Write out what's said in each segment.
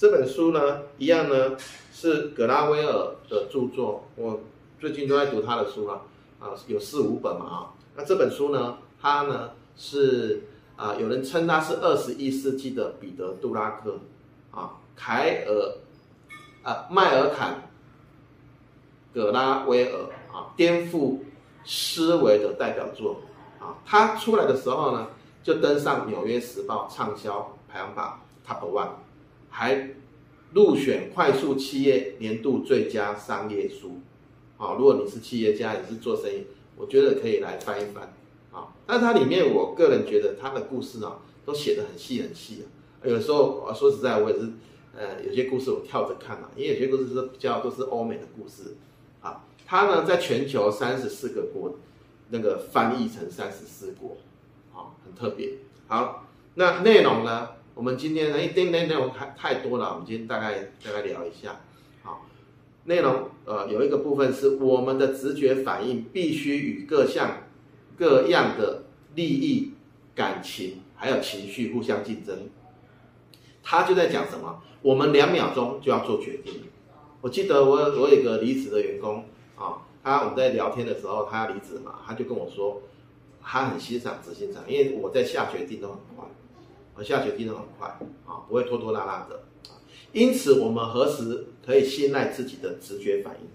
这本书呢，一样呢是葛拉威尔的著作，我最近都在读他的书啊，啊，有四五本嘛啊。那这本书呢，它呢是啊，有人称它是二十一世纪的彼得·杜拉克啊，凯尔啊，迈尔坎·葛拉威尔啊，颠覆思维的代表作啊。他出来的时候呢，就登上《纽约时报》畅销排行榜 Top One，还入选快速企业年度最佳商业书。啊，如果你是企业家，你是做生意。我觉得可以来翻一翻，啊，但它里面我个人觉得它的故事呢，都写得很细很细啊。有时候我说实在，我也是，呃，有些故事我跳着看嘛，因为有些故事是比较都是欧美的故事，啊，它呢在全球三十四个国，那个翻译成三十四国，啊，很特别。好，那内容呢，我们今天呢，因为内容太太多了，我们今天大概大概聊一下。好内容呃有一个部分是我们的直觉反应必须与各项各样的利益、感情还有情绪互相竞争。他就在讲什么？我们两秒钟就要做决定。我记得我我有一个离职的员工啊，他我们在聊天的时候，他要离职嘛，他就跟我说，他很欣赏执行长，因为我在下决定都很快，我下决定都很快啊，不会拖拖拉拉的。因此，我们何时可以信赖自己的直觉反应？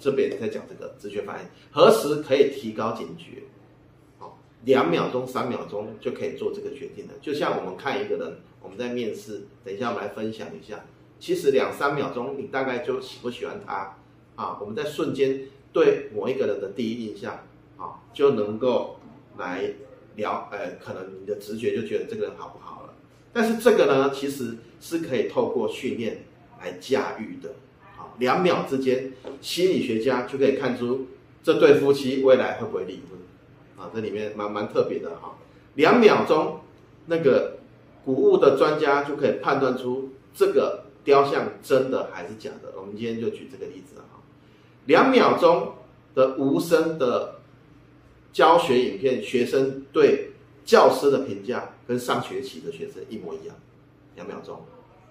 这边在讲这个直觉反应，何时可以提高警觉？好，两秒钟、三秒钟就可以做这个决定了。就像我们看一个人，我们在面试，等一下我们来分享一下。其实两三秒钟，你大概就喜不喜欢他啊？我们在瞬间对某一个人的第一印象啊，就能够来聊。呃，可能你的直觉就觉得这个人好不好了。但是这个呢，其实。是可以透过训练来驾驭的，好，两秒之间，心理学家就可以看出这对夫妻未来会不会离婚，啊，这里面蛮蛮特别的哈，两秒钟，那个古物的专家就可以判断出这个雕像真的还是假的。我们今天就举这个例子哈，两秒钟的无声的教学影片，学生对教师的评价跟上学期的学生一模一样。两秒钟，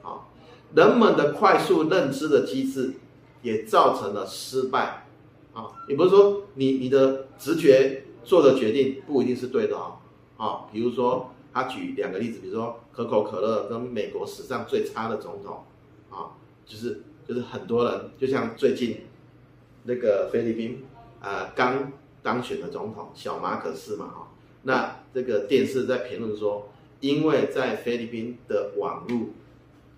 啊，人们的快速认知的机制也造成了失败，啊，也不是说你你的直觉做的决定不一定是对的啊，啊，比如说他举两个例子，比如说可口可乐跟美国史上最差的总统，啊，就是就是很多人就像最近那个菲律宾啊刚当选的总统小马可斯嘛，哈，那这个电视在评论说。因为在菲律宾的网络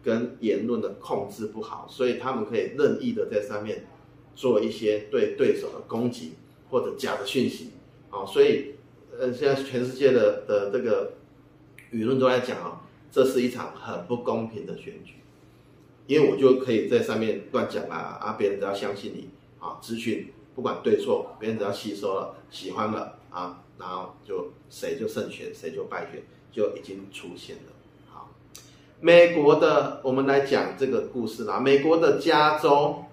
跟言论的控制不好，所以他们可以任意的在上面做一些对对手的攻击或者假的讯息，啊，所以呃，现在全世界的的这个舆论都在讲啊，这是一场很不公平的选举，因为我就可以在上面乱讲啊，啊，别人只要相信你啊，资讯不管对错，别人只要吸收了喜欢了啊，然后就谁就胜选，谁就败选。就已经出现了。好，美国的，我们来讲这个故事啦。美国的加州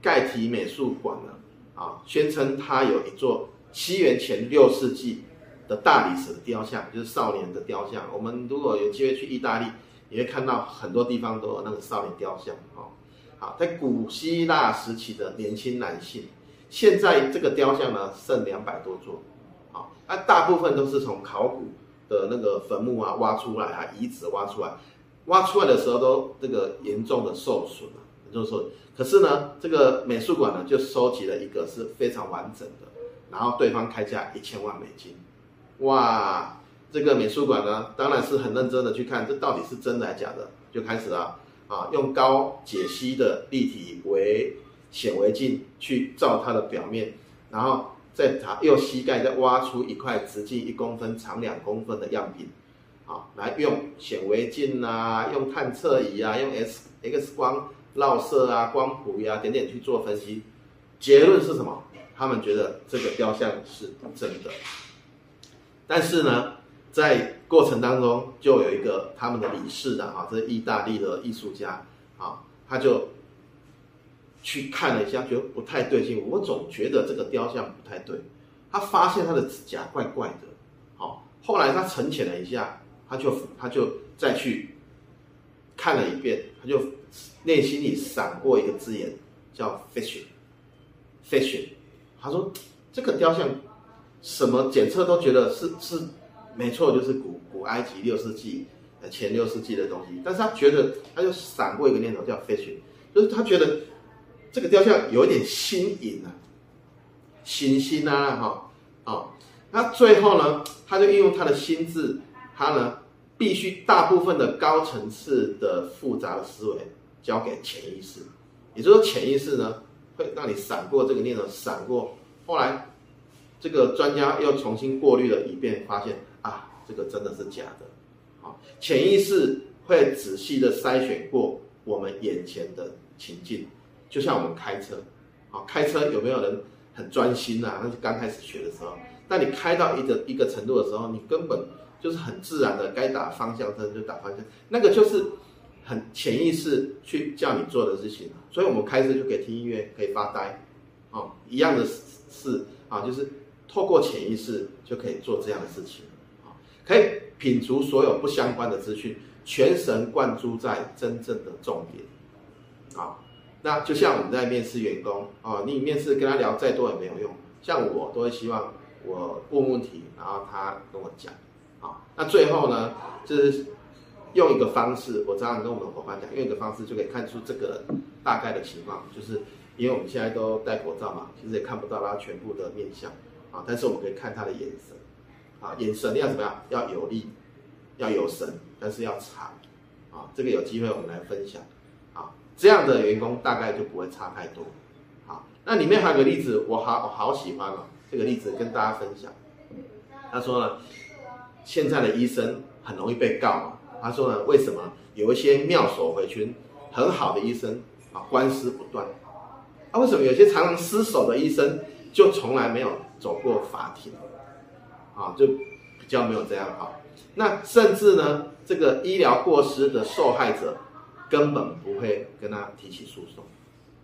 盖提美术馆呢，啊，宣称它有一座西元前六世纪的大理石雕像，就是少年的雕像。我们如果有机会去意大利，也会看到很多地方都有那个少年雕像。哦，好，在古希腊时期的年轻男性，现在这个雕像呢，剩两百多座。啊，那大部分都是从考古。的那个坟墓啊，挖出来啊，遗址挖出来，挖出来的时候都这个严重的受损了，严重受损。可是呢，这个美术馆呢就收集了一个是非常完整的，然后对方开价一千万美金，哇，这个美术馆呢当然是很认真的去看这到底是真的还是假的，就开始了啊，用高解析的立体微显微镜去照它的表面，然后。在他右膝盖再挖出一块直径一公分、长两公分的样品，啊，来用显微镜啊，用探测仪啊，用 X X 光绕射啊、光谱呀、啊、点点去做分析，结论是什么？他们觉得这个雕像是真的。但是呢，在过程当中就有一个他们的理事的啊，这是意大利的艺术家啊，他就。去看了一下，觉得不太对劲。我总觉得这个雕像不太对。他发现他的指甲怪怪的。好，后来他沉潜了一下，他就他就再去看了一遍，他就内心里闪过一个字眼，叫 “fashion”，fashion。他说这个雕像什么检测都觉得是是没错，就是古古埃及六世纪前六世纪的东西，但是他觉得他就闪过一个念头叫 “fashion”，就是他觉得这个雕像有一点新颖啊，新兴啊，哈啊。那最后呢，他就运用他的心智，他呢必须大部分的高层次的复杂的思维交给潜意识，也就是说潜意识呢会让你闪过这个念头，闪过，后来这个专家又重新过滤了一遍，发现啊，这个真的是假的，啊，潜意识会仔细的筛选过我们眼前的情境，就像我们开车，啊，开车有没有人很专心啊？那是刚开始学的时候。但你开到一个一个程度的时候，你根本就是很自然的该打方向灯就打方向，那个就是很潜意识去叫你做的事情。所以我们开车就可以听音乐，可以发呆，哦，一样的事啊，就是透过潜意识就可以做这样的事情，啊，可以品除所有不相关的资讯，全神贯注在真正的重点，啊，那就像我们在面试员工，啊，你面试跟他聊再多也没有用，像我都会希望。我问问题，然后他跟我讲，好，那最后呢，就是用一个方式，我常常跟我们伙伴讲，用一个方式就可以看出这个大概的情况，就是因为我们现在都戴口罩嘛，其实也看不到他全部的面相，啊，但是我们可以看他的眼神，啊，眼神要怎么样？要有力，要有神，但是要长，啊，这个有机会我们来分享，这样的员工大概就不会差太多，好，那里面还有个例子，我好我好喜欢哦。这个例子跟大家分享。他说呢，现在的医生很容易被告嘛。他说呢，为什么有一些妙手回春很好的医生啊，官司不断？啊，为什么有些常常失手的医生就从来没有走过法庭？啊，就比较没有这样好。那甚至呢，这个医疗过失的受害者根本不会跟他提起诉讼。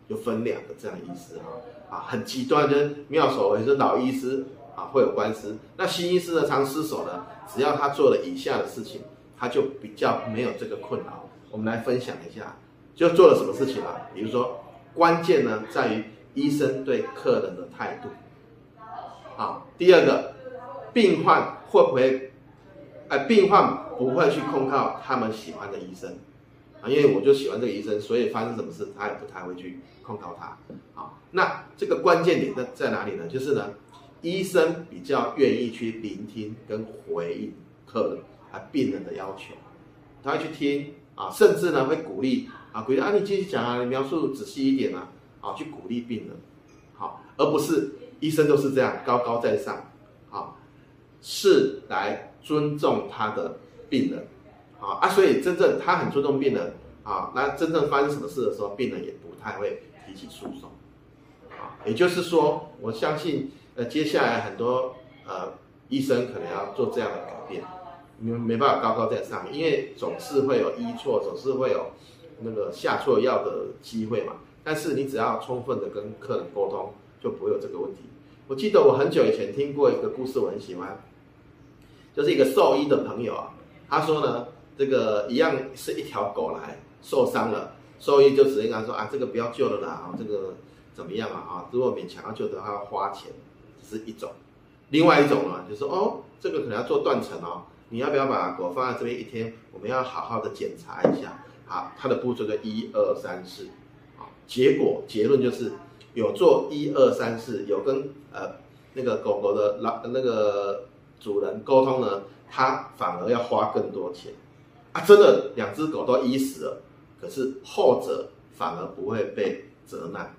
就分两个这样意思哈，啊，很极端的妙手回春老医师啊会有官司，那新医师的常失手呢，只要他做了以下的事情，他就比较没有这个困扰。我们来分享一下，就做了什么事情啊？比如说，关键呢在于医生对客人的态度。好，第二个，病患会不会，哎，病患不会去控告他们喜欢的医生。啊，因为我就喜欢这个医生，所以发生什么事他也不太会去控告他。好，那这个关键点在在哪里呢？就是呢，医生比较愿意去聆听跟回应客人啊病人的要求，他会去听啊，甚至呢会鼓励啊，鼓励啊，你继续讲啊，你描述仔细一点啊，啊，去鼓励病人，好，而不是医生都是这样高高在上，啊，是来尊重他的病人。啊啊，所以真正他很尊重病人啊，那真正发生什么事的时候，病人也不太会提起诉讼。啊，也就是说，我相信呃，接下来很多呃医生可能要做这样的改变，你们没办法高高在上，因为总是会有医错，总是会有那个下错药的机会嘛。但是你只要充分的跟客人沟通，就不会有这个问题。我记得我很久以前听过一个故事，我很喜欢，就是一个兽医的朋友啊，他说呢。这个一样是一条狗来受伤了，兽医就直接跟他说啊，这个不要救了啦，这个怎么样啊？啊，如果勉强要救的话，要花钱，这是一种。另外一种呢，就是哦，这个可能要做断层哦，你要不要把狗放在这边一天？我们要好好的检查一下。好，它的步骤就一二三四，好，结果结论就是有做一二三四，有跟呃那个狗狗的老那个主人沟通呢，他反而要花更多钱。啊，真的，两只狗都医死了，可是后者反而不会被责难，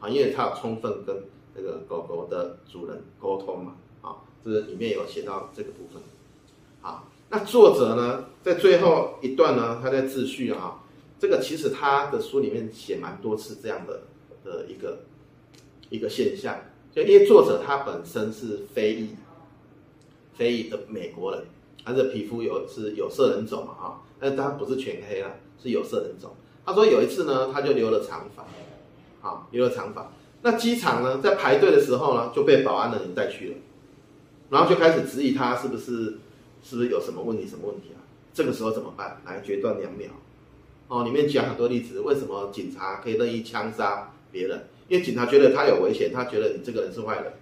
啊，因为他有充分跟那个狗狗的主人沟通嘛，啊，这里面有写到这个部分，啊，那作者呢，在最后一段呢，他在自序啊，这个其实他的书里面写蛮多次这样的的一个一个现象，就因为作者他本身是非裔，非裔的美国人。他的皮肤有是有色人种嘛哈，但是他不是全黑了，是有色人种。他说有一次呢，他就留了长发，啊，留了长发。那机场呢，在排队的时候呢，就被保安的人带去了，然后就开始质疑他是不是是不是有什么问题什么问题啊？这个时候怎么办？来决断两秒，哦，里面讲很多例子，为什么警察可以任意枪杀别人？因为警察觉得他有危险，他觉得你这个人是坏人。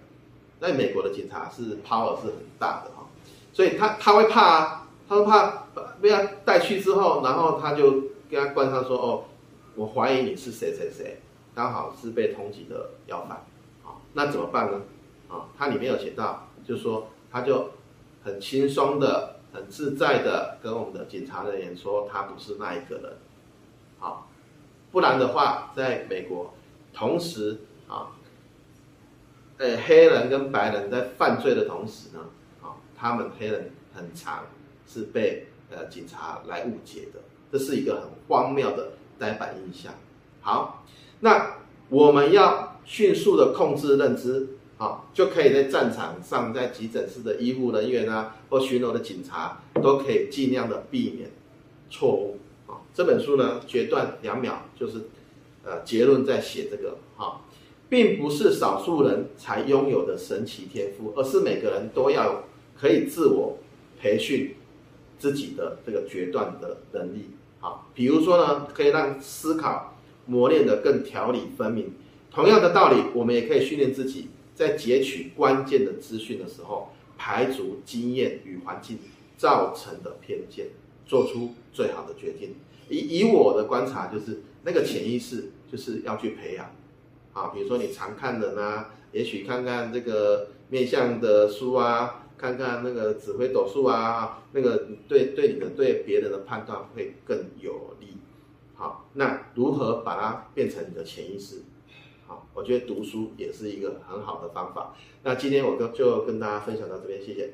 在美国的警察是 power 是很大的哈，所以他他会怕啊，他会怕被他带去之后，然后他就跟他关上说哦，我怀疑你是谁谁谁，刚好是被通缉的要犯，啊，那怎么办呢？啊，他里面有写到，就是说他就很轻松的、很自在的跟我们的警察人员说他不是那一个人，好，不然的话，在美国同时啊。呃，黑人跟白人在犯罪的同时呢，他们黑人很长是被呃警察来误解的，这是一个很荒谬的呆板印象。好，那我们要迅速的控制认知，啊，就可以在战场上，在急诊室的医护人员啊，或巡逻的警察，都可以尽量的避免错误。啊，这本书呢，决断两秒，就是呃结论在写这个，哈。并不是少数人才拥有的神奇天赋，而是每个人都要可以自我培训自己的这个决断的能力。好，比如说呢，可以让思考磨练得更条理分明。同样的道理，我们也可以训练自己在截取关键的资讯的时候，排除经验与环境造成的偏见，做出最好的决定。以以我的观察，就是那个潜意识就是要去培养。啊，比如说你常看人啊，也许看看这个面相的书啊，看看那个指挥斗数啊，那个对对你的对别人的判断会更有利。好，那如何把它变成你的潜意识？好，我觉得读书也是一个很好的方法。那今天我就就跟大家分享到这边，谢谢。